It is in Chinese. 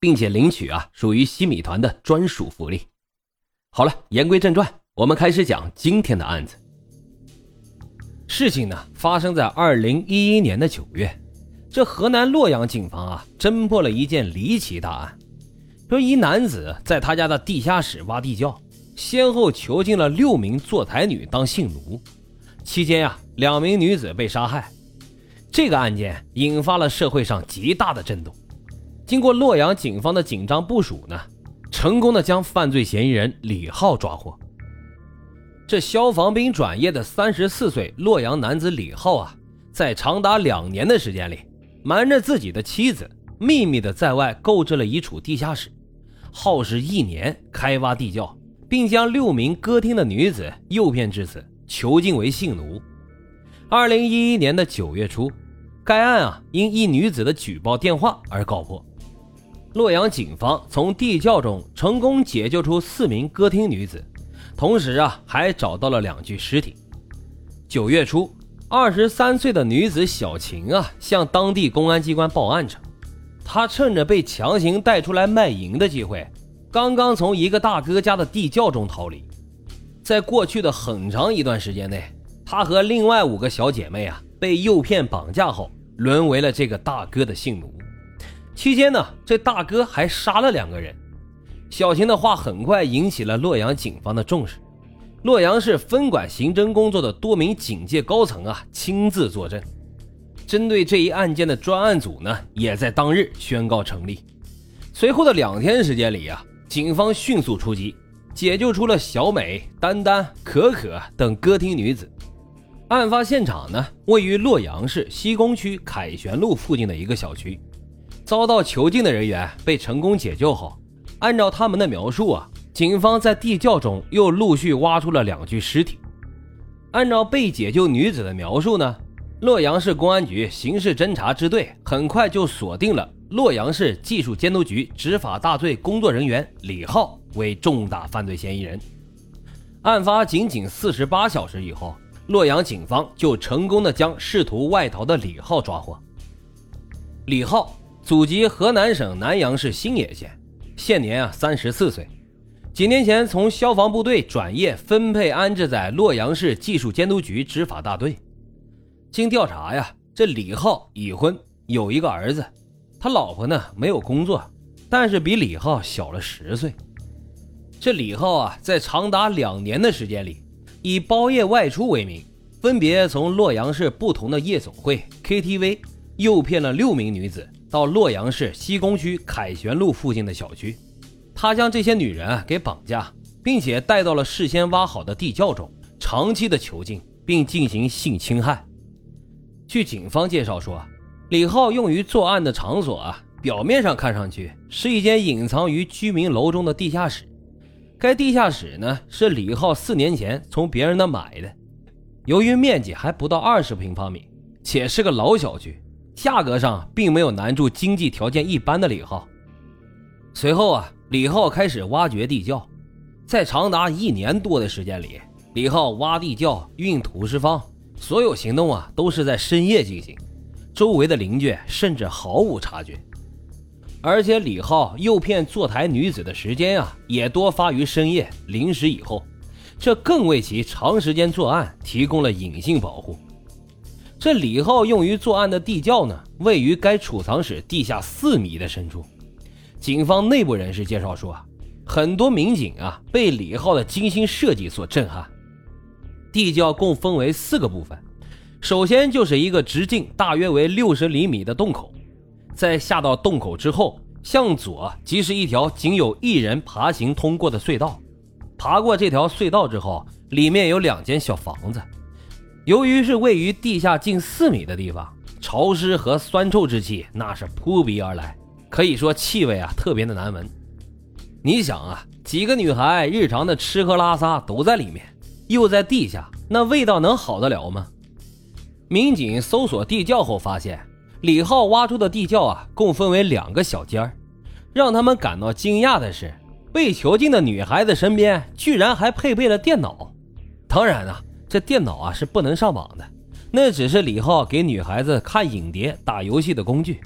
并且领取啊，属于西米团的专属福利。好了，言归正传，我们开始讲今天的案子。事情呢，发生在二零一一年的九月，这河南洛阳警方啊，侦破了一件离奇大案。说一男子在他家的地下室挖地窖，先后囚禁了六名坐台女当性奴，期间呀，两名女子被杀害。这个案件引发了社会上极大的震动。经过洛阳警方的紧张部署呢，成功的将犯罪嫌疑人李浩抓获。这消防兵转业的三十四岁洛阳男子李浩啊，在长达两年的时间里，瞒着自己的妻子，秘密的在外购置了一处地下室，耗时一年开挖地窖，并将六名歌厅的女子诱骗至此，囚禁为性奴。二零一一年的九月初，该案啊因一女子的举报电话而告破。洛阳警方从地窖中成功解救出四名歌厅女子，同时啊，还找到了两具尸体。九月初，二十三岁的女子小晴啊，向当地公安机关报案称，她趁着被强行带出来卖淫的机会，刚刚从一个大哥家的地窖中逃离。在过去的很长一段时间内，她和另外五个小姐妹啊，被诱骗绑架后，沦为了这个大哥的性奴。期间呢，这大哥还杀了两个人。小琴的话很快引起了洛阳警方的重视。洛阳市分管刑侦工作的多名警界高层啊，亲自坐镇。针对这一案件的专案组呢，也在当日宣告成立。随后的两天时间里啊，警方迅速出击，解救出了小美、丹丹、可可等歌厅女子。案发现场呢，位于洛阳市西工区凯旋路附近的一个小区。遭到囚禁的人员被成功解救后，按照他们的描述啊，警方在地窖中又陆续挖出了两具尸体。按照被解救女子的描述呢，洛阳市公安局刑事侦查支队很快就锁定了洛阳市技术监督局执法大队工作人员李浩为重大犯罪嫌疑人。案发仅仅四十八小时以后，洛阳警方就成功的将试图外逃的李浩抓获。李浩。祖籍河南省南阳市新野县，现年啊三十四岁。几年前从消防部队转业，分配安置在洛阳市技术监督局执法大队。经调查呀，这李浩已婚，有一个儿子。他老婆呢没有工作，但是比李浩小了十岁。这李浩啊，在长达两年的时间里，以包夜外出为名，分别从洛阳市不同的夜总会、KTV 诱骗了六名女子。到洛阳市西宫区凯旋路附近的小区，他将这些女人给绑架，并且带到了事先挖好的地窖中，长期的囚禁并进行性侵害。据警方介绍说，李浩用于作案的场所啊，表面上看上去是一间隐藏于居民楼中的地下室。该地下室呢，是李浩四年前从别人那买的，由于面积还不到二十平方米，且是个老小区。价格上并没有难住经济条件一般的李浩。随后啊，李浩开始挖掘地窖，在长达一年多的时间里，李浩挖地窖、运土石方，所有行动啊都是在深夜进行，周围的邻居甚至毫无察觉。而且李浩诱骗坐台女子的时间啊，也多发于深夜零时以后，这更为其长时间作案提供了隐性保护。这李浩用于作案的地窖呢，位于该储藏室地下四米的深处。警方内部人士介绍说啊，很多民警啊被李浩的精心设计所震撼。地窖共分为四个部分，首先就是一个直径大约为六十厘米的洞口，在下到洞口之后，向左即是一条仅有一人爬行通过的隧道。爬过这条隧道之后，里面有两间小房子。由于是位于地下近四米的地方，潮湿和酸臭之气那是扑鼻而来，可以说气味啊特别的难闻。你想啊，几个女孩日常的吃喝拉撒都在里面，又在地下，那味道能好得了吗？民警搜索地窖后发现，李浩挖出的地窖啊，共分为两个小间儿。让他们感到惊讶的是，被囚禁的女孩子身边居然还配备了电脑。当然了，这电脑啊是不能上网的，那只是李浩给女孩子看影碟、打游戏的工具。